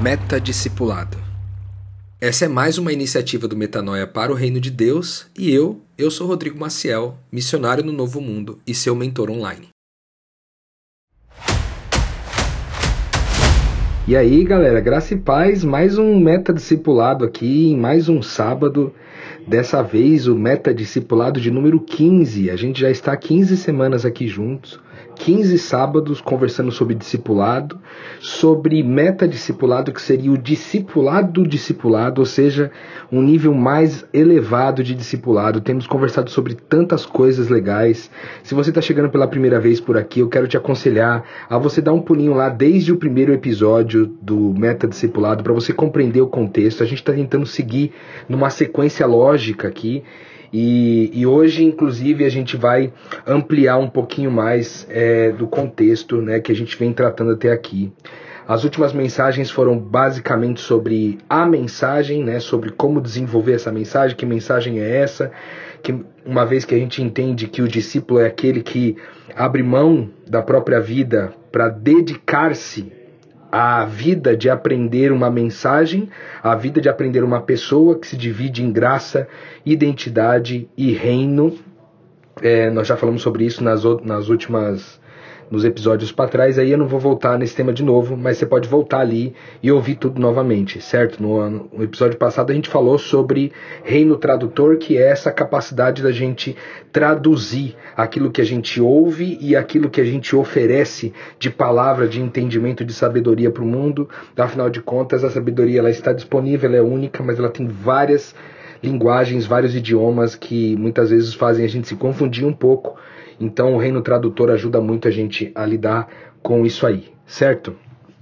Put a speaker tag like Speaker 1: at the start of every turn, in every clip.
Speaker 1: Metadiscipulado. Essa é mais uma iniciativa do Metanoia para o Reino de Deus e eu, eu sou Rodrigo Maciel, missionário no Novo Mundo e seu mentor online. E aí, galera, graça e paz, mais um Metadiscipulado aqui, mais um sábado. Dessa vez o Metadiscipulado de número 15. A gente já está 15 semanas aqui juntos. 15 sábados conversando sobre discipulado, sobre meta-discipulado, que seria o discipulado discipulado, ou seja, um nível mais elevado de discipulado. Temos conversado sobre tantas coisas legais. Se você está chegando pela primeira vez por aqui, eu quero te aconselhar a você dar um pulinho lá desde o primeiro episódio do meta-discipulado para você compreender o contexto. A gente está tentando seguir numa sequência lógica aqui e, e, hoje, inclusive, a gente vai ampliar um pouquinho mais é, do contexto né, que a gente vem tratando até aqui. As últimas mensagens foram basicamente sobre a mensagem, né, sobre como desenvolver essa mensagem, que mensagem é essa, que uma vez que a gente entende que o discípulo é aquele que abre mão da própria vida para dedicar-se a vida de aprender uma mensagem, a vida de aprender uma pessoa que se divide em graça, identidade e reino. É, nós já falamos sobre isso nas, nas últimas nos episódios para trás, aí eu não vou voltar nesse tema de novo, mas você pode voltar ali e ouvir tudo novamente, certo? No, no, episódio passado a gente falou sobre reino tradutor, que é essa capacidade da gente traduzir aquilo que a gente ouve e aquilo que a gente oferece de palavra, de entendimento, de sabedoria para o mundo. Afinal de contas, a sabedoria ela está disponível, ela é única, mas ela tem várias linguagens, vários idiomas que muitas vezes fazem a gente se confundir um pouco então o reino tradutor ajuda muito a gente a lidar com isso aí, certo?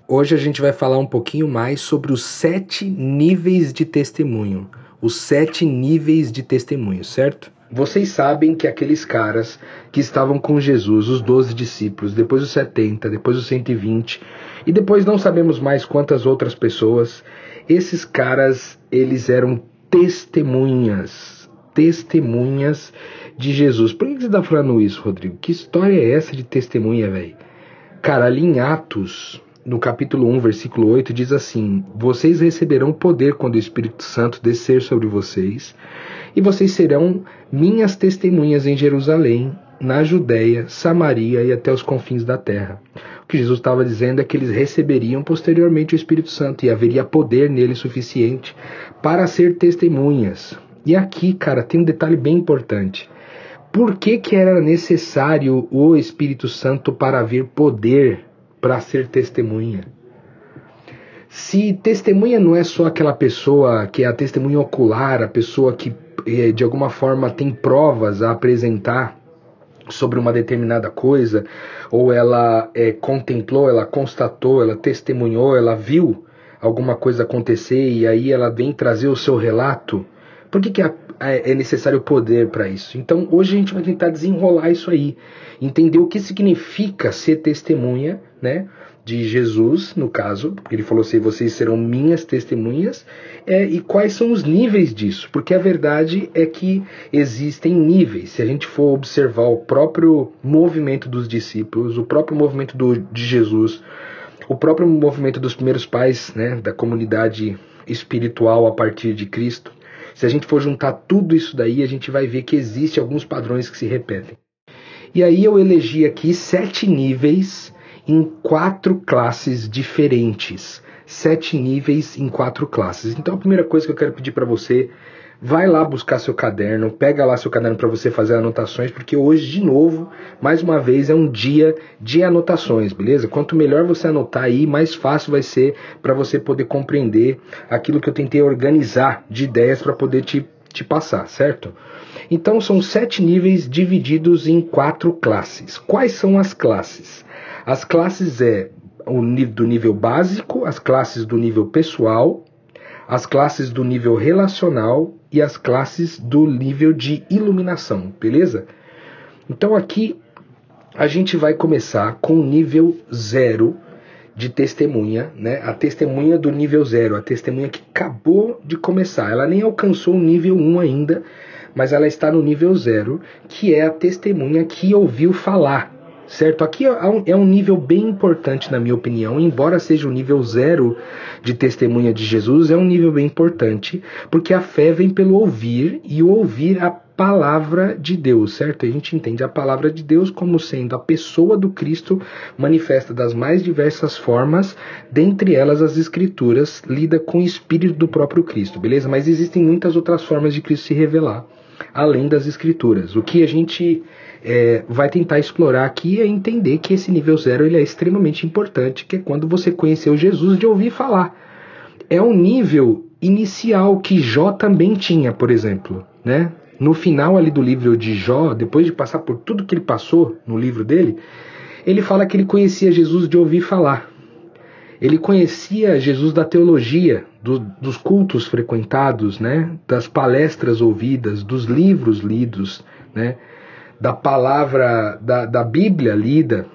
Speaker 1: Hoje a gente vai falar um pouquinho mais sobre os sete níveis de testemunho. Os sete níveis de testemunho, certo? Vocês sabem que aqueles caras que estavam com Jesus, os doze discípulos, depois os 70, depois os 120, e depois não sabemos mais quantas outras pessoas, esses caras, eles eram testemunhas, testemunhas de Jesus. Por que você está falando isso, Rodrigo? Que história é essa de testemunha, velho? Cara, ali em Atos, no capítulo 1, versículo 8, diz assim: Vocês receberão poder quando o Espírito Santo descer sobre vocês, e vocês serão minhas testemunhas em Jerusalém, na Judéia, Samaria e até os confins da terra. O que Jesus estava dizendo é que eles receberiam posteriormente o Espírito Santo e haveria poder nele suficiente para ser testemunhas. E aqui, cara, tem um detalhe bem importante. Por que, que era necessário o Espírito Santo para vir poder para ser testemunha? Se testemunha não é só aquela pessoa que é a testemunha ocular, a pessoa que eh, de alguma forma tem provas a apresentar sobre uma determinada coisa, ou ela é, contemplou, ela constatou, ela testemunhou, ela viu alguma coisa acontecer e aí ela vem trazer o seu relato, por que, que a é, é necessário poder para isso. Então hoje a gente vai tentar desenrolar isso aí, entender o que significa ser testemunha, né? De Jesus, no caso, porque ele falou assim: vocês serão minhas testemunhas, é, e quais são os níveis disso, porque a verdade é que existem níveis. Se a gente for observar o próprio movimento dos discípulos, o próprio movimento do, de Jesus, o próprio movimento dos primeiros pais né, da comunidade espiritual a partir de Cristo, se a gente for juntar tudo isso daí, a gente vai ver que existe alguns padrões que se repetem. E aí eu elegi aqui sete níveis em quatro classes diferentes. Sete níveis em quatro classes. Então a primeira coisa que eu quero pedir para você vai lá buscar seu caderno, pega lá seu caderno para você fazer anotações, porque hoje, de novo, mais uma vez, é um dia de anotações, beleza? Quanto melhor você anotar aí, mais fácil vai ser para você poder compreender aquilo que eu tentei organizar de ideias para poder te, te passar, certo? Então, são sete níveis divididos em quatro classes. Quais são as classes? As classes é o do nível básico, as classes do nível pessoal, as classes do nível relacional e as classes do nível de iluminação, beleza? Então aqui a gente vai começar com o nível zero de testemunha, né? A testemunha do nível zero, a testemunha que acabou de começar. Ela nem alcançou o nível 1 um ainda, mas ela está no nível zero, que é a testemunha que ouviu falar certo? Aqui é um, é um nível bem importante, na minha opinião, embora seja o nível zero de testemunha de Jesus, é um nível bem importante, porque a fé vem pelo ouvir e ouvir a palavra de Deus, certo? A gente entende a palavra de Deus como sendo a pessoa do Cristo manifesta das mais diversas formas, dentre elas as escrituras, lida com o espírito do próprio Cristo, beleza? Mas existem muitas outras formas de Cristo se revelar, além das escrituras. O que a gente é, vai tentar explorar aqui é entender que esse nível zero ele é extremamente importante, que é quando você conheceu Jesus de ouvir falar. É um nível inicial que Jó também tinha, por exemplo, né? no final ali do livro de Jó, depois de passar por tudo que ele passou no livro dele, ele fala que ele conhecia Jesus de ouvir falar. Ele conhecia Jesus da teologia, do, dos cultos frequentados, né, das palestras ouvidas, dos livros lidos, né, da palavra, da, da Bíblia lida,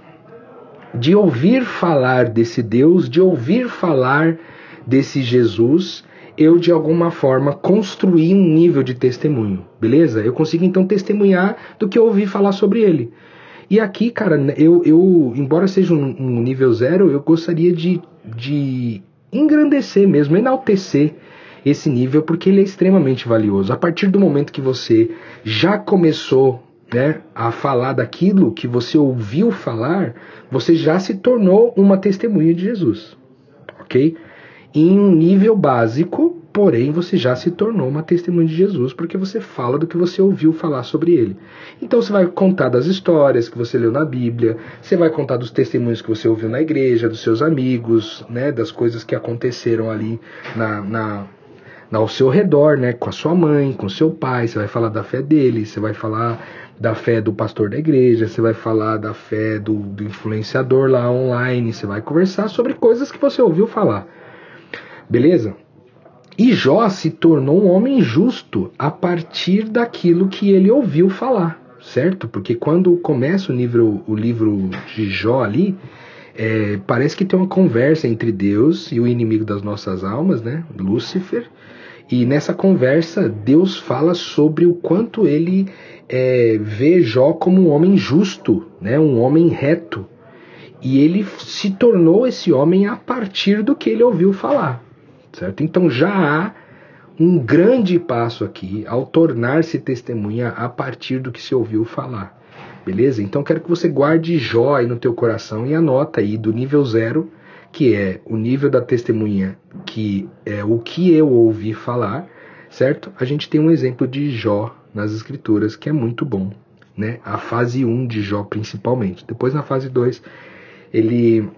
Speaker 1: de ouvir falar desse Deus, de ouvir falar desse Jesus eu de alguma forma construí um nível de testemunho, beleza? Eu consigo então testemunhar do que eu ouvi falar sobre ele. E aqui, cara, eu, eu embora seja um, um nível zero, eu gostaria de, de engrandecer mesmo, enaltecer esse nível, porque ele é extremamente valioso. A partir do momento que você já começou né, a falar daquilo que você ouviu falar, você já se tornou uma testemunha de Jesus, ok? em um nível básico, porém você já se tornou uma testemunha de Jesus porque você fala do que você ouviu falar sobre ele. Então você vai contar das histórias que você leu na Bíblia, você vai contar dos testemunhos que você ouviu na igreja, dos seus amigos, né, das coisas que aconteceram ali na, na, ao seu redor, né, com a sua mãe, com seu pai. Você vai falar da fé dele, você vai falar da fé do pastor da igreja, você vai falar da fé do, do influenciador lá online, você vai conversar sobre coisas que você ouviu falar. Beleza? E Jó se tornou um homem justo a partir daquilo que ele ouviu falar, certo? Porque quando começa o livro, o livro de Jó ali, é, parece que tem uma conversa entre Deus e o inimigo das nossas almas, né? Lúcifer. E nessa conversa, Deus fala sobre o quanto ele é, vê Jó como um homem justo, né? um homem reto. E ele se tornou esse homem a partir do que ele ouviu falar certo? Então já há um grande passo aqui ao tornar-se testemunha a partir do que se ouviu falar. Beleza? Então quero que você guarde Jó aí no teu coração e anota aí do nível zero, que é o nível da testemunha, que é o que eu ouvi falar, certo? A gente tem um exemplo de Jó nas escrituras que é muito bom, né? A fase 1 de Jó principalmente. Depois na fase 2 ele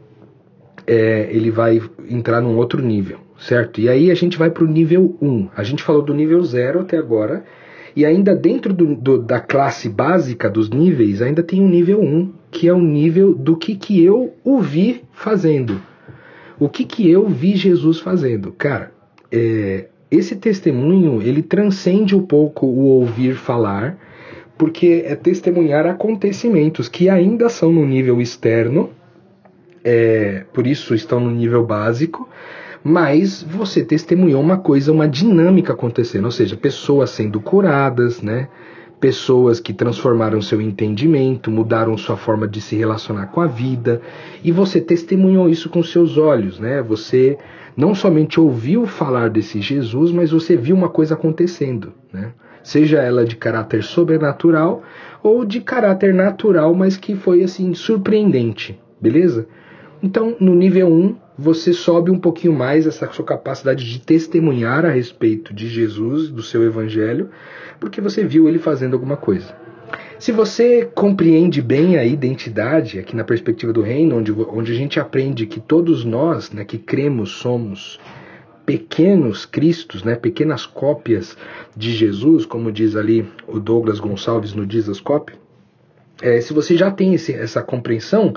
Speaker 1: é, ele vai entrar num outro nível, certo? E aí a gente vai para o nível 1. A gente falou do nível 0 até agora, e ainda dentro do, do, da classe básica dos níveis, ainda tem o nível 1, que é o nível do que, que eu ouvi fazendo. O que, que eu vi Jesus fazendo? Cara, é, esse testemunho, ele transcende um pouco o ouvir falar, porque é testemunhar acontecimentos que ainda são no nível externo, é, por isso estão no nível básico, mas você testemunhou uma coisa, uma dinâmica acontecendo, ou seja, pessoas sendo curadas, né? Pessoas que transformaram seu entendimento, mudaram sua forma de se relacionar com a vida, e você testemunhou isso com seus olhos, né? Você não somente ouviu falar desse Jesus, mas você viu uma coisa acontecendo, né? Seja ela de caráter sobrenatural ou de caráter natural, mas que foi assim surpreendente, beleza? Então, no nível 1, você sobe um pouquinho mais essa sua capacidade de testemunhar a respeito de Jesus, do seu evangelho, porque você viu ele fazendo alguma coisa. Se você compreende bem a identidade, aqui na perspectiva do reino, onde, onde a gente aprende que todos nós né, que cremos somos pequenos cristos, né, pequenas cópias de Jesus, como diz ali o Douglas Gonçalves no Dizascope, é, se você já tem esse, essa compreensão,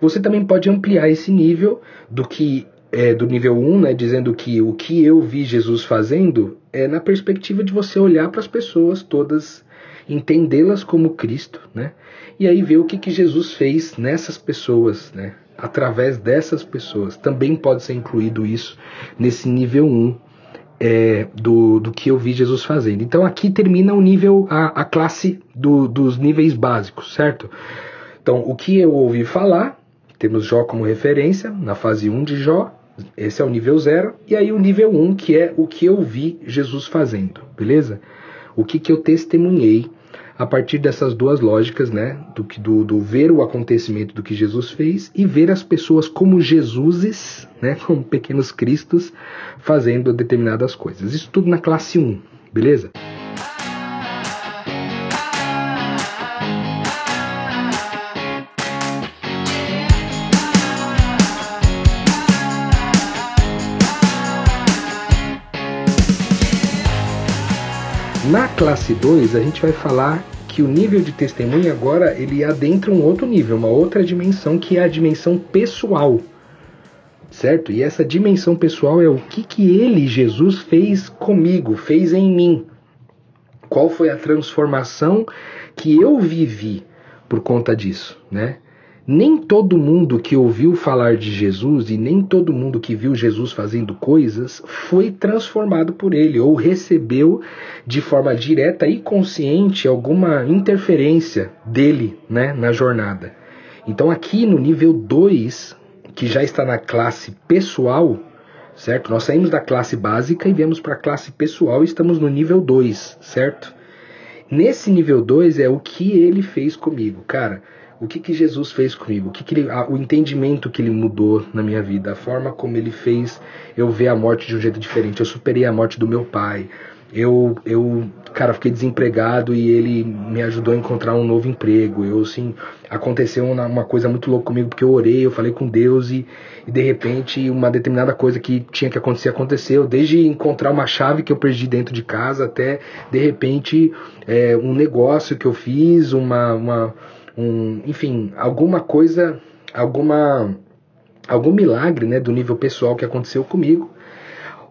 Speaker 1: você também pode ampliar esse nível do que é, do nível 1, né, dizendo que o que eu vi Jesus fazendo é na perspectiva de você olhar para as pessoas todas, entendê-las como Cristo, né, e aí ver o que, que Jesus fez nessas pessoas, né, através dessas pessoas. Também pode ser incluído isso nesse nível 1 é, do, do que eu vi Jesus fazendo. Então aqui termina o nível, a, a classe do, dos níveis básicos, certo? Então, o que eu ouvi falar, temos Jó como referência, na fase 1 de Jó, esse é o nível 0, e aí o nível 1, que é o que eu vi Jesus fazendo, beleza? O que, que eu testemunhei a partir dessas duas lógicas, né? Do, do, do ver o acontecimento do que Jesus fez e ver as pessoas como Jesuses, né? Como pequenos cristos fazendo determinadas coisas. Isso tudo na classe 1, beleza? Na classe 2, a gente vai falar que o nível de testemunha agora ele adentra um outro nível, uma outra dimensão que é a dimensão pessoal. Certo? E essa dimensão pessoal é o que, que ele, Jesus, fez comigo, fez em mim. Qual foi a transformação que eu vivi por conta disso, né? Nem todo mundo que ouviu falar de Jesus e nem todo mundo que viu Jesus fazendo coisas foi transformado por ele ou recebeu de forma direta e consciente alguma interferência dele né, na jornada. Então, aqui no nível 2, que já está na classe pessoal, certo? Nós saímos da classe básica e viemos para a classe pessoal e estamos no nível 2, certo? Nesse nível 2 é o que ele fez comigo, cara o que, que Jesus fez comigo, o, que, que ele, a, o entendimento que ele mudou na minha vida, a forma como ele fez eu ver a morte de um jeito diferente. Eu superei a morte do meu pai. Eu, eu, cara, fiquei desempregado e ele me ajudou a encontrar um novo emprego. Eu, assim, aconteceu uma, uma coisa muito louca comigo porque eu orei, eu falei com Deus e, e de repente uma determinada coisa que tinha que acontecer aconteceu. Desde encontrar uma chave que eu perdi dentro de casa até de repente é, um negócio que eu fiz, uma, uma um, enfim, alguma coisa, alguma algum milagre, né, do nível pessoal que aconteceu comigo,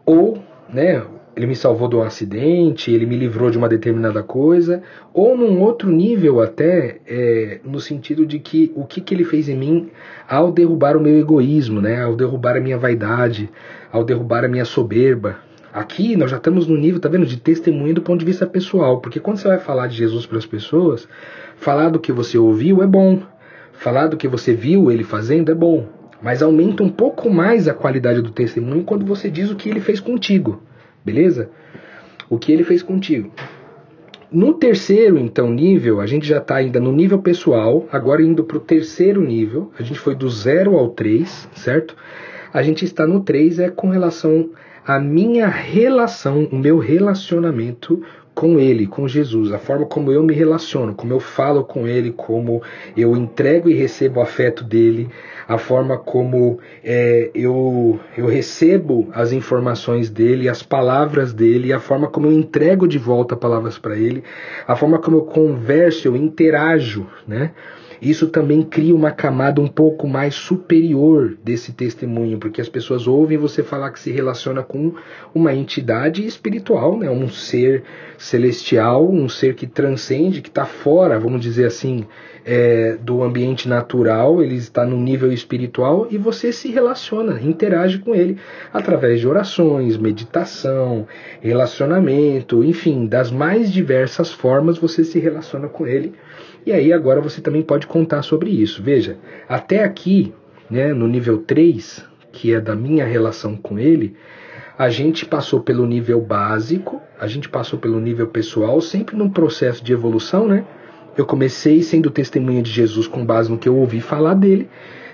Speaker 1: ou, né, ele me salvou de um acidente, ele me livrou de uma determinada coisa, ou num outro nível até, é, no sentido de que o que, que ele fez em mim ao derrubar o meu egoísmo, né, ao derrubar a minha vaidade, ao derrubar a minha soberba. Aqui nós já estamos no nível, tá vendo, de testemunho do ponto de vista pessoal, porque quando você vai falar de Jesus para as pessoas, Falar do que você ouviu é bom. Falar do que você viu ele fazendo é bom. Mas aumenta um pouco mais a qualidade do testemunho quando você diz o que ele fez contigo. Beleza? O que ele fez contigo. No terceiro, então, nível, a gente já está ainda no nível pessoal, agora indo para o terceiro nível, a gente foi do 0 ao 3, certo? A gente está no 3 é com relação à minha relação, o meu relacionamento com Ele, com Jesus, a forma como eu me relaciono, como eu falo com Ele, como eu entrego e recebo o afeto dele, a forma como é, eu, eu recebo as informações dele, as palavras dele, a forma como eu entrego de volta palavras para ele, a forma como eu converso, eu interajo, né? Isso também cria uma camada um pouco mais superior desse testemunho, porque as pessoas ouvem você falar que se relaciona com uma entidade espiritual, né? um ser celestial, um ser que transcende, que está fora, vamos dizer assim, é, do ambiente natural, ele está no nível espiritual e você se relaciona, interage com ele através de orações, meditação, relacionamento, enfim, das mais diversas formas você se relaciona com ele e aí agora você também pode contar sobre isso. Veja, até aqui, né, no nível 3, que é da minha relação com ele, a gente passou pelo nível básico, a gente passou pelo nível pessoal, sempre num processo de evolução, né? Eu comecei sendo testemunha de Jesus com base no que eu ouvi falar dele,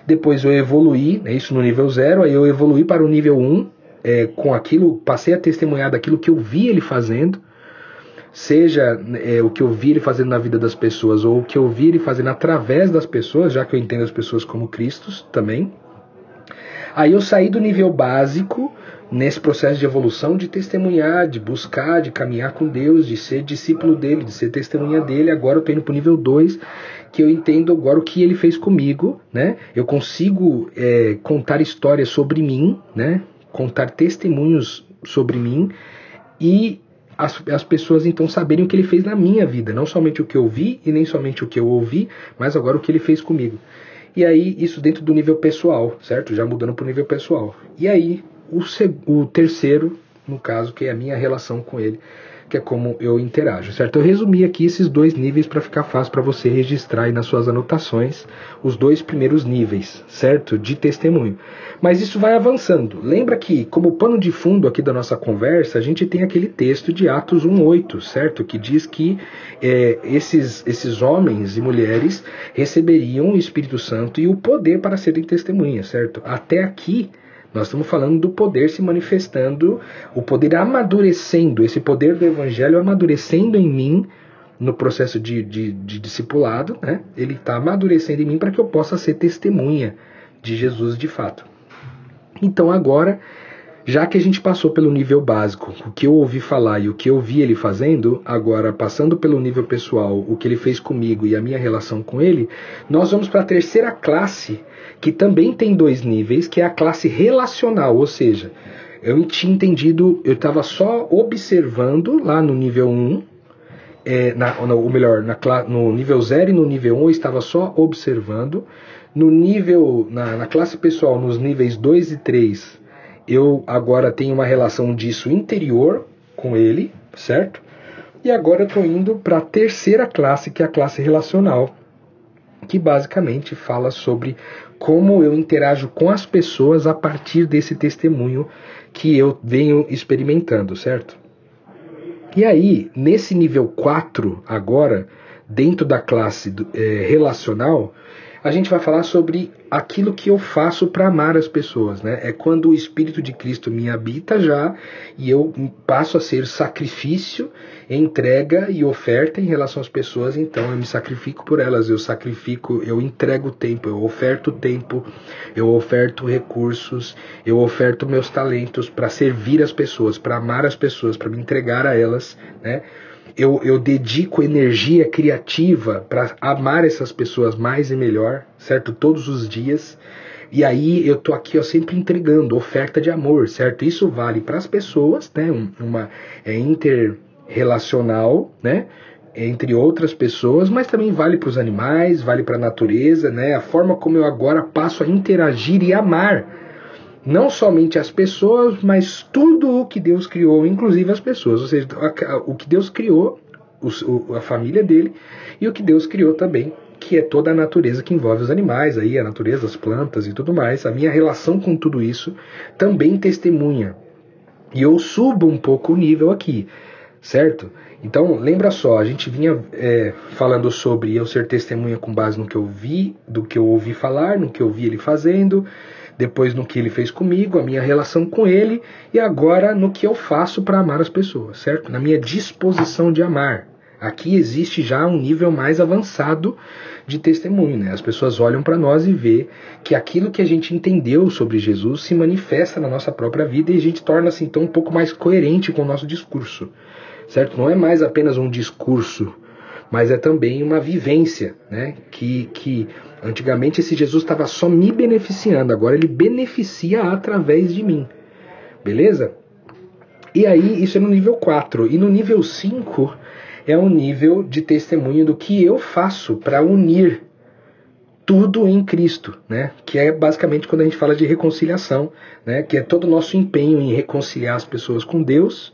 Speaker 1: depois eu evoluí, né, isso no nível 0, aí eu evoluí para o nível 1, um, é, com aquilo, passei a testemunhar daquilo que eu vi ele fazendo, seja é, o que eu vi ele fazendo na vida das pessoas ou o que eu vi ele fazendo através das pessoas, já que eu entendo as pessoas como Cristos também. Aí eu saí do nível básico nesse processo de evolução de testemunhar, de buscar, de caminhar com Deus, de ser discípulo dele, de ser testemunha dele. Agora eu tô indo pro nível 2, que eu entendo agora o que ele fez comigo, né? Eu consigo é, contar histórias sobre mim, né? Contar testemunhos sobre mim e as, as pessoas então saberem o que ele fez na minha vida, não somente o que eu vi e nem somente o que eu ouvi, mas agora o que ele fez comigo. E aí, isso dentro do nível pessoal, certo? Já mudando para o nível pessoal. E aí, o, o terceiro, no caso, que é a minha relação com ele, que é como eu interajo, certo? Eu resumi aqui esses dois níveis para ficar fácil para você registrar aí nas suas anotações os dois primeiros níveis, certo? De testemunho. Mas isso vai avançando. Lembra que, como pano de fundo aqui da nossa conversa, a gente tem aquele texto de Atos 1,8, certo? Que diz que é, esses, esses homens e mulheres receberiam o Espírito Santo e o poder para serem testemunhas, certo? Até aqui nós estamos falando do poder se manifestando, o poder amadurecendo, esse poder do evangelho amadurecendo em mim no processo de, de, de discipulado, né? ele está amadurecendo em mim para que eu possa ser testemunha de Jesus de fato. Então agora, já que a gente passou pelo nível básico, o que eu ouvi falar e o que eu vi ele fazendo, agora passando pelo nível pessoal, o que ele fez comigo e a minha relação com ele, nós vamos para a terceira classe que também tem dois níveis, que é a classe relacional, ou seja, eu tinha entendido, eu estava só observando lá no nível 1, é, na, ou melhor, na, no nível 0 e no nível 1 eu estava só observando. No nível, na, na classe pessoal, nos níveis 2 e 3, eu agora tenho uma relação disso interior com ele, certo? E agora eu estou indo para a terceira classe, que é a classe relacional, que basicamente fala sobre como eu interajo com as pessoas a partir desse testemunho que eu venho experimentando, certo? E aí, nesse nível 4, agora, dentro da classe é, relacional, a gente vai falar sobre aquilo que eu faço para amar as pessoas, né? É quando o Espírito de Cristo me habita já e eu passo a ser sacrifício, entrega e oferta em relação às pessoas, então eu me sacrifico por elas, eu sacrifico, eu entrego tempo, eu oferto tempo, eu oferto recursos, eu oferto meus talentos para servir as pessoas, para amar as pessoas, para me entregar a elas, né? Eu, eu dedico energia criativa para amar essas pessoas mais e melhor, certo? Todos os dias. E aí eu tô aqui ó, sempre entregando oferta de amor, certo? Isso vale para as pessoas, né? Uma é interrelacional, né? Entre outras pessoas, mas também vale para os animais, vale para a natureza, né? A forma como eu agora passo a interagir e amar não somente as pessoas, mas tudo o que Deus criou, inclusive as pessoas, ou seja, o que Deus criou, a família dele, e o que Deus criou também, que é toda a natureza que envolve os animais, aí a natureza, as plantas e tudo mais. A minha relação com tudo isso também testemunha. E eu subo um pouco o nível aqui, certo? Então, lembra só, a gente vinha é, falando sobre eu ser testemunha com base no que eu vi, do que eu ouvi falar, no que eu vi ele fazendo, depois no que ele fez comigo, a minha relação com ele e agora no que eu faço para amar as pessoas, certo? Na minha disposição de amar. Aqui existe já um nível mais avançado de testemunho, né? As pessoas olham para nós e vê que aquilo que a gente entendeu sobre Jesus se manifesta na nossa própria vida e a gente torna-se então um pouco mais coerente com o nosso discurso, certo? Não é mais apenas um discurso, mas é também uma vivência, né? Que, que Antigamente esse Jesus estava só me beneficiando, agora ele beneficia através de mim. Beleza? E aí, isso é no nível 4. E no nível 5 é o nível de testemunho do que eu faço para unir tudo em Cristo, né? Que é basicamente quando a gente fala de reconciliação, né? Que é todo o nosso empenho em reconciliar as pessoas com Deus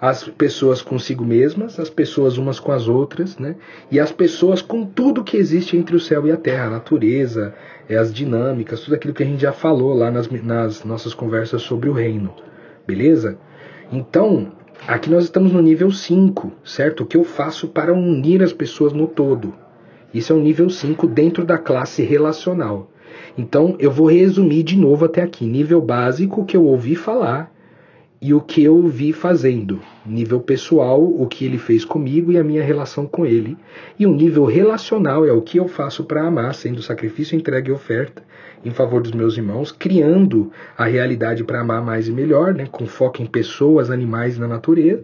Speaker 1: as pessoas consigo mesmas, as pessoas umas com as outras, né? E as pessoas com tudo que existe entre o céu e a terra, a natureza, é, as dinâmicas, tudo aquilo que a gente já falou lá nas, nas nossas conversas sobre o reino, beleza? Então, aqui nós estamos no nível 5, certo? O que eu faço para unir as pessoas no todo? Isso é o nível 5 dentro da classe relacional. Então, eu vou resumir de novo até aqui. Nível básico que eu ouvi falar, e o que eu vi fazendo, nível pessoal, o que ele fez comigo e a minha relação com ele, e o nível relacional é o que eu faço para amar, sendo sacrifício, entrega e oferta em favor dos meus irmãos, criando a realidade para amar mais e melhor, né, com foco em pessoas, animais e na natureza.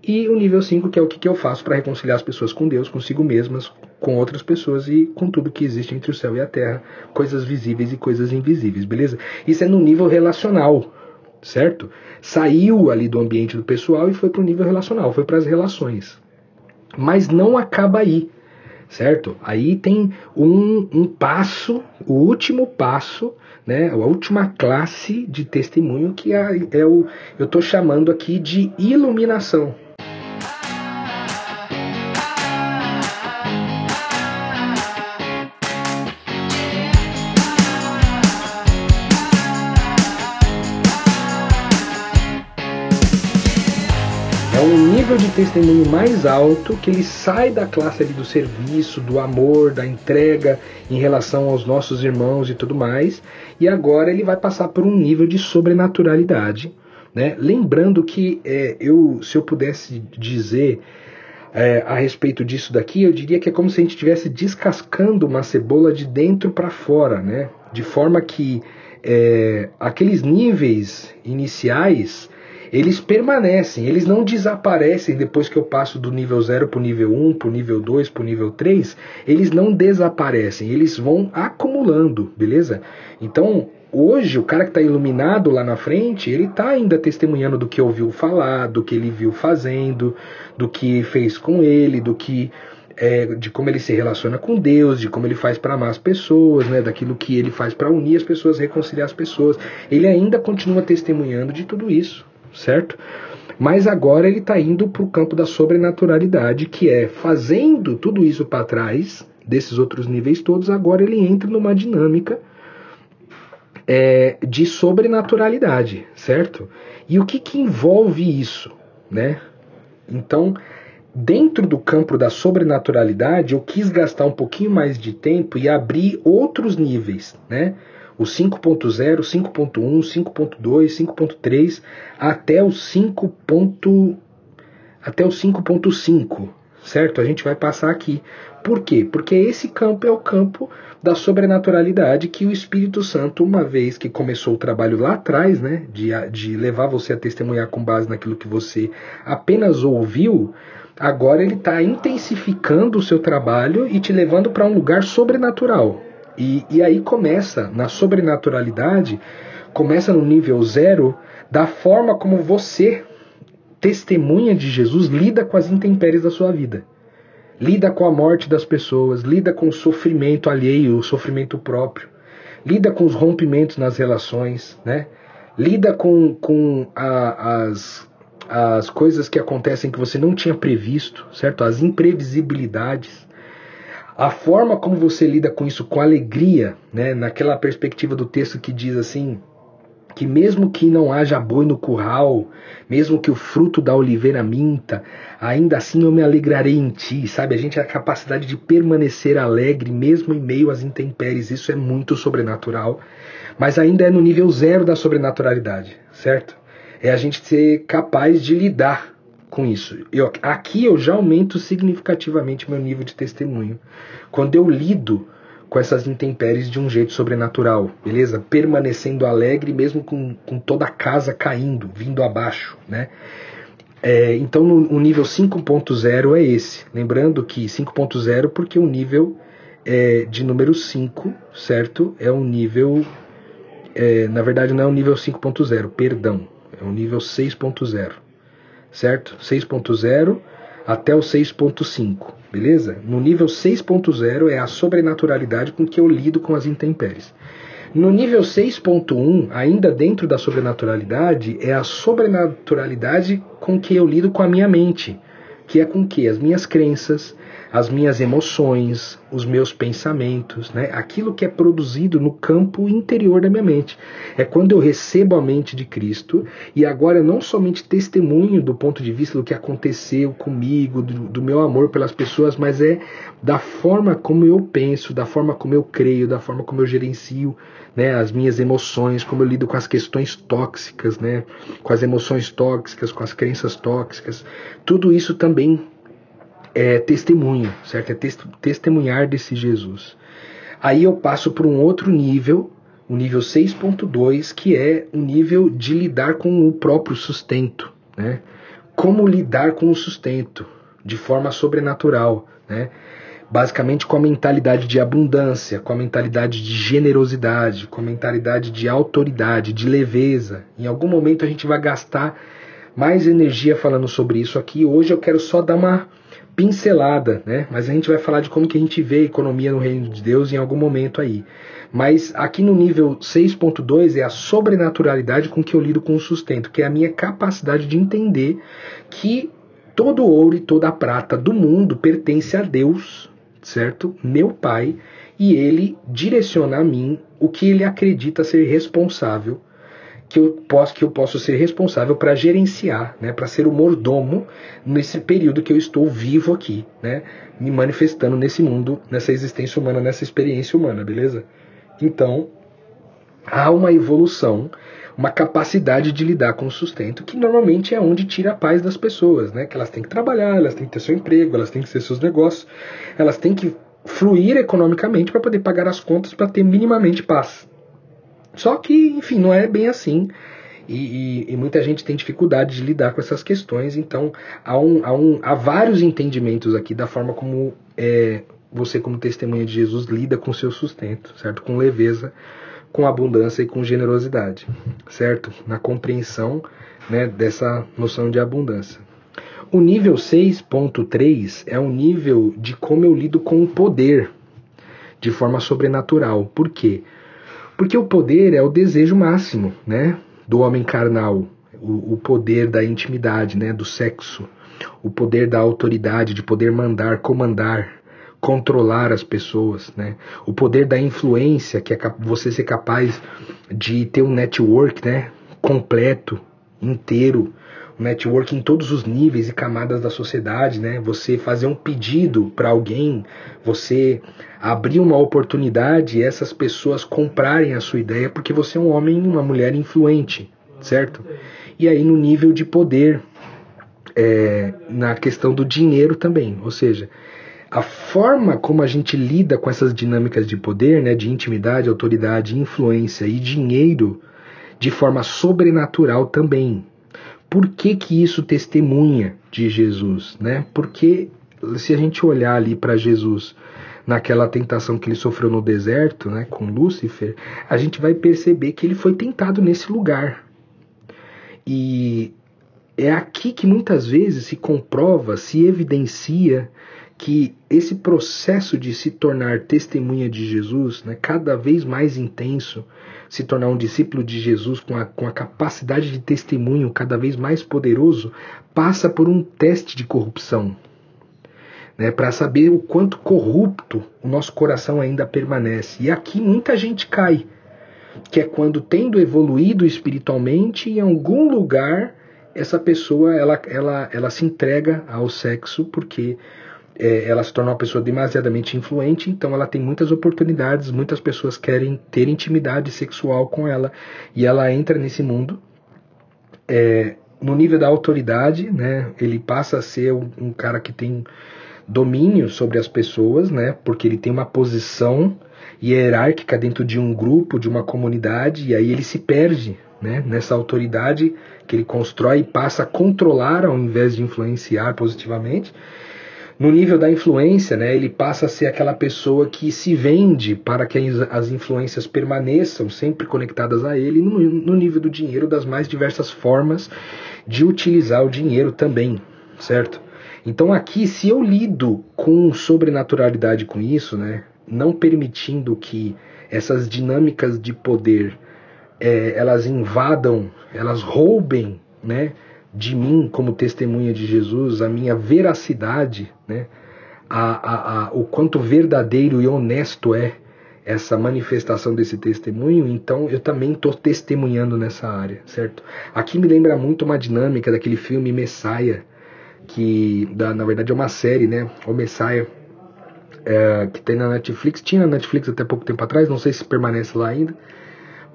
Speaker 1: E o nível 5, que é o que eu faço para reconciliar as pessoas com Deus, consigo mesmas, com outras pessoas e com tudo que existe entre o céu e a terra, coisas visíveis e coisas invisíveis, beleza? Isso é no nível relacional certo? Saiu ali do ambiente do pessoal e foi para o nível relacional, foi para as relações. Mas não acaba aí, certo? Aí tem um, um passo, o último passo, né? A última classe de testemunho que é, é o eu estou chamando aqui de iluminação. Nível de testemunho mais alto que ele sai da classe ali do serviço, do amor, da entrega em relação aos nossos irmãos e tudo mais, e agora ele vai passar por um nível de sobrenaturalidade. Né? Lembrando que é, eu, se eu pudesse dizer é, a respeito disso daqui, eu diria que é como se a gente estivesse descascando uma cebola de dentro para fora, né? De forma que é, aqueles níveis iniciais eles permanecem, eles não desaparecem depois que eu passo do nível 0 para o nível 1, para o nível 2, para o nível 3, eles não desaparecem, eles vão acumulando, beleza? Então, hoje, o cara que está iluminado lá na frente, ele está ainda testemunhando do que ouviu falar, do que ele viu fazendo, do que fez com ele, do que é, de como ele se relaciona com Deus, de como ele faz para amar as pessoas, né, daquilo que ele faz para unir as pessoas, reconciliar as pessoas. Ele ainda continua testemunhando de tudo isso certo? Mas agora ele está indo para o campo da sobrenaturalidade, que é fazendo tudo isso para trás, desses outros níveis todos, agora ele entra numa dinâmica é, de sobrenaturalidade, certo? E o que, que envolve isso, né? Então, dentro do campo da sobrenaturalidade, eu quis gastar um pouquinho mais de tempo e abrir outros níveis, né? O 5.0, 5.1, 5.2, 5.3 até o 5. até o 5.5, certo? A gente vai passar aqui. Por quê? Porque esse campo é o campo da sobrenaturalidade que o Espírito Santo, uma vez que começou o trabalho lá atrás, né, de, de levar você a testemunhar com base naquilo que você apenas ouviu, agora ele está intensificando o seu trabalho e te levando para um lugar sobrenatural. E, e aí começa, na sobrenaturalidade, começa no nível zero, da forma como você, testemunha de Jesus, lida com as intempéries da sua vida. Lida com a morte das pessoas, lida com o sofrimento alheio, o sofrimento próprio, lida com os rompimentos nas relações, né? lida com, com a, as, as coisas que acontecem que você não tinha previsto, certo? As imprevisibilidades a forma como você lida com isso com alegria, né, naquela perspectiva do texto que diz assim, que mesmo que não haja boi no curral, mesmo que o fruto da oliveira minta, ainda assim eu me alegrarei em ti, sabe? A gente tem a capacidade de permanecer alegre mesmo em meio às intempéries, isso é muito sobrenatural, mas ainda é no nível zero da sobrenaturalidade, certo? É a gente ser capaz de lidar com isso. Eu, aqui eu já aumento significativamente meu nível de testemunho. Quando eu lido com essas intempéries de um jeito sobrenatural, beleza? Permanecendo alegre mesmo com, com toda a casa caindo, vindo abaixo, né? É, então o nível 5.0 é esse. Lembrando que 5.0 porque o nível é, de número 5, certo? É um nível. É, na verdade não é o nível 5.0, perdão. É o nível 6.0 certo? 6.0 até o 6.5, beleza? No nível 6.0 é a sobrenaturalidade com que eu lido com as intempéries. No nível 6.1, ainda dentro da sobrenaturalidade, é a sobrenaturalidade com que eu lido com a minha mente, que é com que as minhas crenças, as minhas emoções, os meus pensamentos, né? aquilo que é produzido no campo interior da minha mente. É quando eu recebo a mente de Cristo e agora não somente testemunho do ponto de vista do que aconteceu comigo, do, do meu amor pelas pessoas, mas é da forma como eu penso, da forma como eu creio, da forma como eu gerencio né, as minhas emoções, como eu lido com as questões tóxicas, né, com as emoções tóxicas, com as crenças tóxicas. Tudo isso também é testemunho, certo? É testemunhar desse Jesus. Aí eu passo para um outro nível, o nível 6.2, que é o nível de lidar com o próprio sustento, né? Como lidar com o sustento de forma sobrenatural, né? Basicamente com a mentalidade de abundância, com a mentalidade de generosidade, com a mentalidade de autoridade, de leveza. Em algum momento a gente vai gastar mais energia falando sobre isso aqui. Hoje eu quero só dar uma pincelada, né? Mas a gente vai falar de como que a gente vê a economia no reino de Deus em algum momento aí. Mas aqui no nível 6.2 é a sobrenaturalidade com que eu lido com o sustento, que é a minha capacidade de entender que todo ouro e toda prata do mundo pertence a Deus, certo? Meu Pai, e ele direciona a mim o que ele acredita ser responsável que eu posso que eu posso ser responsável para gerenciar, né, para ser o mordomo nesse período que eu estou vivo aqui, né, me manifestando nesse mundo, nessa existência humana, nessa experiência humana, beleza? Então, há uma evolução, uma capacidade de lidar com o sustento, que normalmente é onde tira a paz das pessoas, né? Que elas têm que trabalhar, elas têm que ter seu emprego, elas têm que ter seus negócios, elas têm que fluir economicamente para poder pagar as contas para ter minimamente paz. Só que, enfim, não é bem assim. E, e, e, muita gente tem dificuldade de lidar com essas questões, então há, um, há, um, há vários entendimentos aqui da forma como é, você, como testemunha de Jesus, lida com seu sustento, certo? Com leveza, com abundância e com generosidade, certo? Na compreensão né, dessa noção de abundância. O nível 6.3 é um nível de como eu lido com o poder de forma sobrenatural. Por quê? Porque o poder é o desejo máximo, né? Do homem carnal, o, o poder da intimidade, né? Do sexo, o poder da autoridade, de poder mandar, comandar, controlar as pessoas, né? O poder da influência, que é você ser capaz de ter um network, né? Completo, inteiro, network em todos os níveis e camadas da sociedade, né? Você fazer um pedido para alguém, você abrir uma oportunidade e essas pessoas comprarem a sua ideia porque você é um homem, uma mulher influente, certo? E aí no nível de poder, é, na questão do dinheiro também, ou seja, a forma como a gente lida com essas dinâmicas de poder, né, de intimidade, autoridade, influência e dinheiro de forma sobrenatural também. Por que, que isso testemunha de Jesus? Né? Porque se a gente olhar ali para Jesus naquela tentação que ele sofreu no deserto, né, com Lúcifer, a gente vai perceber que ele foi tentado nesse lugar. E é aqui que muitas vezes se comprova, se evidencia que esse processo de se tornar testemunha de Jesus, né, cada vez mais intenso, se tornar um discípulo de Jesus com a, com a capacidade de testemunho cada vez mais poderoso, passa por um teste de corrupção. Né, para saber o quanto corrupto o nosso coração ainda permanece. E aqui muita gente cai, que é quando, tendo evoluído espiritualmente, em algum lugar essa pessoa ela, ela, ela se entrega ao sexo porque é, ela se torna uma pessoa demasiadamente influente, então ela tem muitas oportunidades, muitas pessoas querem ter intimidade sexual com ela e ela entra nesse mundo. É, no nível da autoridade, né, ele passa a ser um, um, cara que tem domínio sobre as pessoas, né, porque ele tem uma posição hierárquica dentro de um grupo, de uma comunidade, e aí ele se perde né, nessa autoridade que ele constrói e passa a controlar ao invés de influenciar positivamente. No nível da influência, né, ele passa a ser aquela pessoa que se vende para que as influências permaneçam sempre conectadas a ele, no, no nível do dinheiro, das mais diversas formas de utilizar o dinheiro também, certo? Então aqui, se eu lido com sobrenaturalidade com isso, né, não permitindo que essas dinâmicas de poder é, elas invadam, elas roubem, né, de mim como testemunha de Jesus, a minha veracidade, né? A, a, a, o quanto verdadeiro e honesto é essa manifestação desse testemunho, então eu também estou testemunhando nessa área, certo? Aqui me lembra muito uma dinâmica daquele filme Messiah, que da, na verdade é uma série, né? O Messiah, é, que tem na Netflix, tinha na Netflix até pouco tempo atrás, não sei se permanece lá ainda,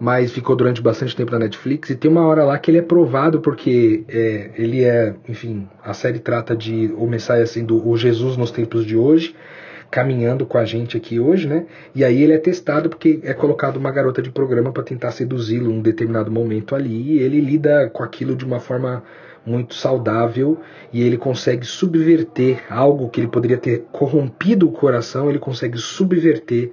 Speaker 1: mas ficou durante bastante tempo na Netflix e tem uma hora lá que ele é provado porque é, ele é, enfim, a série trata de o Messias sendo o Jesus nos tempos de hoje, caminhando com a gente aqui hoje, né? E aí ele é testado porque é colocado uma garota de programa para tentar seduzi-lo em um determinado momento ali e ele lida com aquilo de uma forma muito saudável e ele consegue subverter algo que ele poderia ter corrompido o coração, ele consegue subverter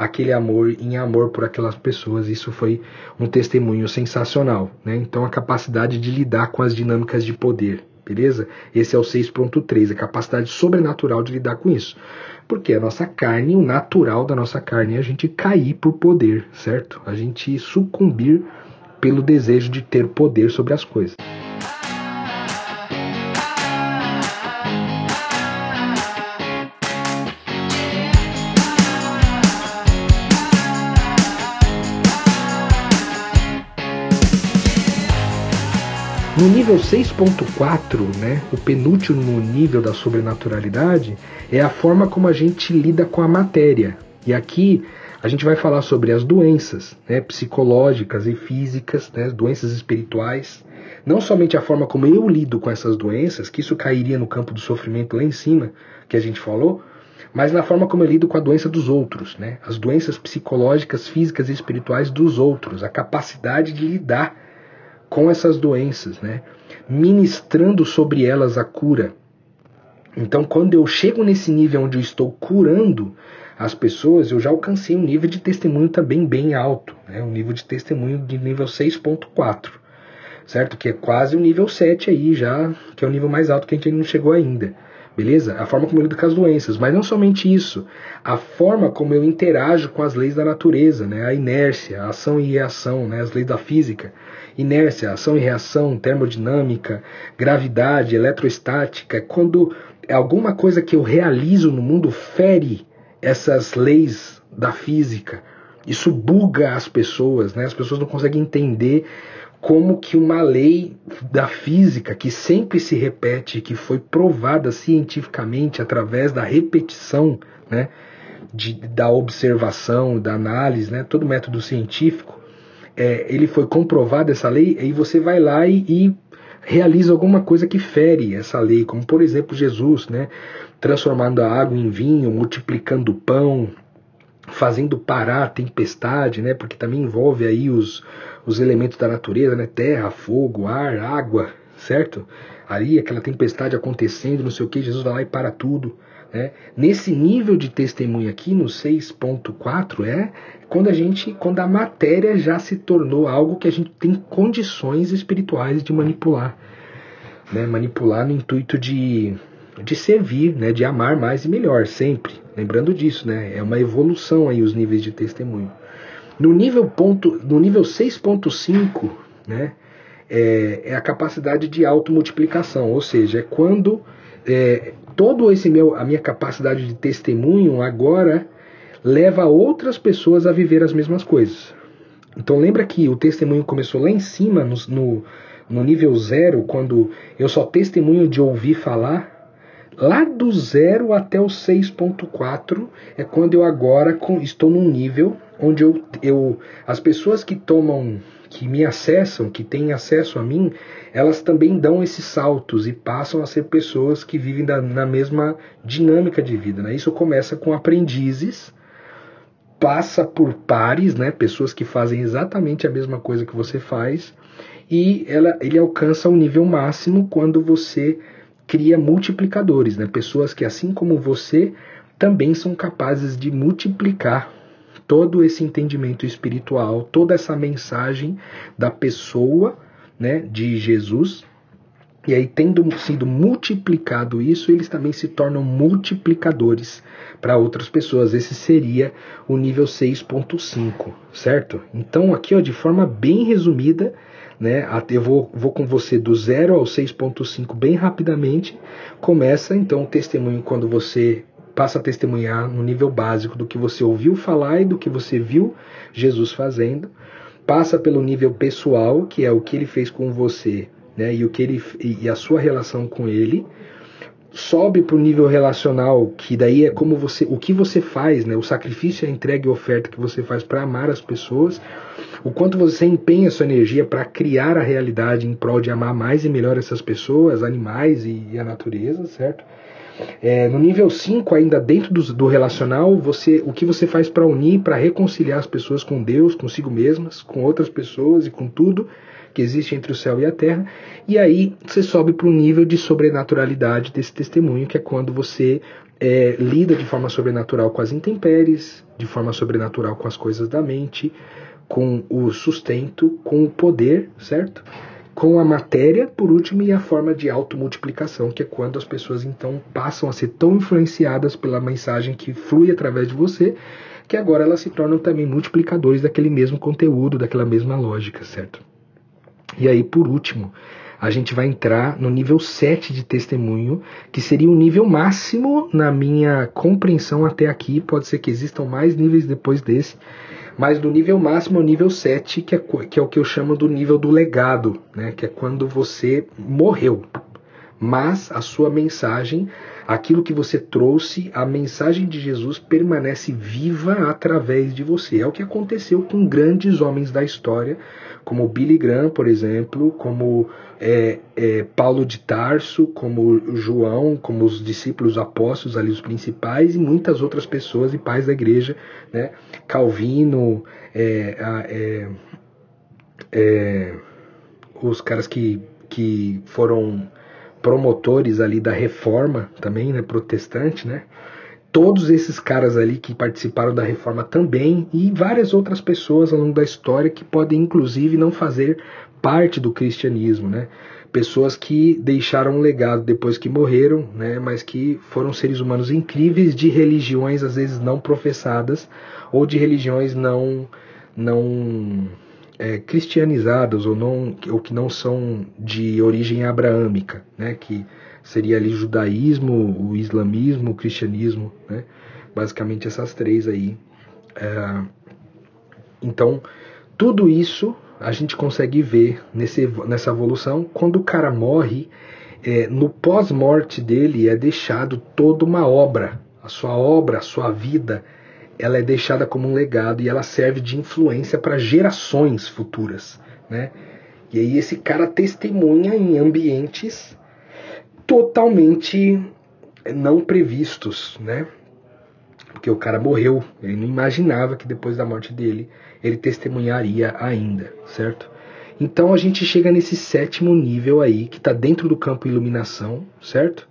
Speaker 1: aquele amor em amor por aquelas pessoas. Isso foi um testemunho sensacional. Né? Então, a capacidade de lidar com as dinâmicas de poder. Beleza? Esse é o 6.3, a capacidade sobrenatural de lidar com isso. Porque a nossa carne, o natural da nossa carne é a gente cair por poder, certo? A gente sucumbir pelo desejo de ter poder sobre as coisas. No nível 6.4, né, o penúltimo nível da sobrenaturalidade, é a forma como a gente lida com a matéria. E aqui a gente vai falar sobre as doenças né, psicológicas e físicas, né, doenças espirituais. Não somente a forma como eu lido com essas doenças, que isso cairia no campo do sofrimento lá em cima, que a gente falou, mas na forma como eu lido com a doença dos outros, né? as doenças psicológicas, físicas e espirituais dos outros, a capacidade de lidar com essas doenças, né? ministrando sobre elas a cura. Então, quando eu chego nesse nível onde eu estou curando as pessoas, eu já alcancei um nível de testemunho também bem alto, né? um nível de testemunho de nível 6.4, certo? Que é quase o nível 7 aí já, que é o nível mais alto que a gente não chegou ainda beleza? A forma como eu lido com as doenças, mas não somente isso, a forma como eu interajo com as leis da natureza, né? A inércia, a ação e reação, né? As leis da física, inércia, ação e reação, termodinâmica, gravidade, eletrostática, quando alguma coisa que eu realizo no mundo fere essas leis da física, isso buga as pessoas, né? As pessoas não conseguem entender como que uma lei da física que sempre se repete, que foi provada cientificamente através da repetição, né, de, da observação, da análise, né, todo método científico, é, ele foi comprovado essa lei, e você vai lá e, e realiza alguma coisa que fere essa lei, como por exemplo Jesus, né, transformando a água em vinho, multiplicando o pão, fazendo parar a tempestade, né, porque também envolve aí os, os elementos da natureza, né? Terra, fogo, ar, água, certo? Ali aquela tempestade acontecendo, não sei o que, Jesus vai lá e para tudo. Né? Nesse nível de testemunho aqui, no 6.4, é quando a gente, quando a matéria já se tornou algo que a gente tem condições espirituais de manipular. Né? Manipular no intuito de, de servir, né? de amar mais e melhor, sempre. Lembrando disso, né? É uma evolução aí os níveis de testemunho. No nível, ponto, no nível 6.5, né, é, é, a capacidade de automultiplicação, ou seja, é quando é, todo esse meu, a minha capacidade de testemunho agora leva outras pessoas a viver as mesmas coisas. Então lembra que o testemunho começou lá em cima, no, no, no nível zero, quando eu só testemunho de ouvir falar, Lá do zero até o 6.4 é quando eu agora estou num nível onde eu, eu as pessoas que tomam que me acessam, que têm acesso a mim, elas também dão esses saltos e passam a ser pessoas que vivem da, na mesma dinâmica de vida. Né? Isso começa com aprendizes, passa por pares, né? pessoas que fazem exatamente a mesma coisa que você faz, e ela, ele alcança o nível máximo quando você cria multiplicadores, né? pessoas que, assim como você, também são capazes de multiplicar todo esse entendimento espiritual, toda essa mensagem da pessoa né, de Jesus. E aí, tendo sido multiplicado isso, eles também se tornam multiplicadores para outras pessoas. Esse seria o nível 6.5, certo? Então, aqui, ó, de forma bem resumida, né? Eu vou, vou com você do 0 ao 6.5 bem rapidamente. Começa então o testemunho quando você passa a testemunhar no nível básico do que você ouviu falar e do que você viu Jesus fazendo. Passa pelo nível pessoal, que é o que ele fez com você, né? E o que ele e a sua relação com ele sobe para o nível relacional, que daí é como você, o que você faz, né? O sacrifício, a entrega e oferta que você faz para amar as pessoas, o quanto você empenha sua energia para criar a realidade em prol de amar mais e melhor essas pessoas, animais e, e a natureza, certo? É, no nível 5, ainda dentro do, do, relacional, você, o que você faz para unir, para reconciliar as pessoas com Deus, consigo mesmas, com outras pessoas e com tudo, que existe entre o céu e a terra, e aí você sobe para o nível de sobrenaturalidade desse testemunho, que é quando você é, lida de forma sobrenatural com as intempéries, de forma sobrenatural com as coisas da mente, com o sustento, com o poder, certo? Com a matéria, por último, e a forma de automultiplicação, que é quando as pessoas então passam a ser tão influenciadas pela mensagem que flui através de você, que agora elas se tornam também multiplicadores daquele mesmo conteúdo, daquela mesma lógica, certo? E aí, por último, a gente vai entrar no nível 7 de testemunho, que seria o nível máximo na minha compreensão até aqui. Pode ser que existam mais níveis depois desse, Mas do nível máximo ao nível 7, que é, que é o que eu chamo do nível do legado, né? que é quando você morreu. Mas a sua mensagem, aquilo que você trouxe, a mensagem de Jesus permanece viva através de você. É o que aconteceu com grandes homens da história, como Billy Graham, por exemplo, como é, é, Paulo de Tarso, como João, como os discípulos apóstolos ali, os principais, e muitas outras pessoas e pais da igreja, né? Calvino, é, é, é, os caras que, que foram promotores ali da reforma também, né, protestante, né? Todos esses caras ali que participaram da reforma também e várias outras pessoas ao longo da história que podem inclusive não fazer parte do cristianismo, né? Pessoas que deixaram um legado depois que morreram, né? Mas que foram seres humanos incríveis de religiões às vezes não professadas ou de religiões não não é, cristianizadas ou não ou que não são de origem abraâmica, né? Que seria ali judaísmo, o islamismo, o cristianismo, né? Basicamente essas três aí. É, então tudo isso a gente consegue ver nesse, nessa evolução. Quando o cara morre, é, no pós-morte dele é deixado toda uma obra. A sua obra, a sua vida, ela é deixada como um legado e ela serve de influência para gerações futuras, né? E aí esse cara testemunha em ambientes totalmente não previstos, né? Porque o cara morreu, ele não imaginava que depois da morte dele ele testemunharia ainda, certo? Então a gente chega nesse sétimo nível aí, que está dentro do campo iluminação, certo?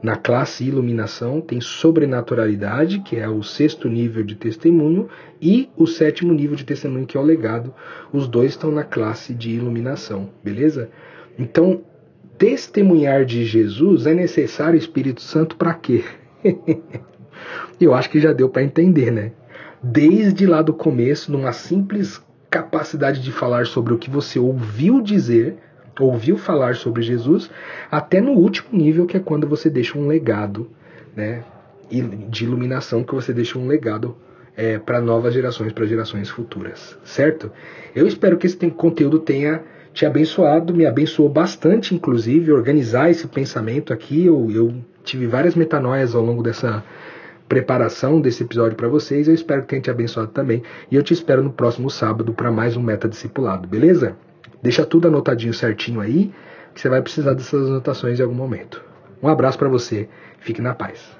Speaker 1: Na classe iluminação tem sobrenaturalidade, que é o sexto nível de testemunho, e o sétimo nível de testemunho, que é o legado. Os dois estão na classe de iluminação, beleza? Então, testemunhar de Jesus é necessário Espírito Santo para quê? Eu acho que já deu para entender, né? desde lá do começo, numa simples capacidade de falar sobre o que você ouviu dizer, ouviu falar sobre Jesus, até no último nível, que é quando você deixa um legado, né, de iluminação, que você deixa um legado é, para novas gerações, para gerações futuras, certo? Eu espero que esse conteúdo tenha te abençoado, me abençoou bastante, inclusive, organizar esse pensamento aqui. Eu, eu tive várias metanoias ao longo dessa preparação desse episódio para vocês. Eu espero que tenha te abençoado também. E eu te espero no próximo sábado para mais um Meta Discipulado, beleza? Deixa tudo anotadinho certinho aí, que você vai precisar dessas anotações em algum momento. Um abraço para você, fique na paz.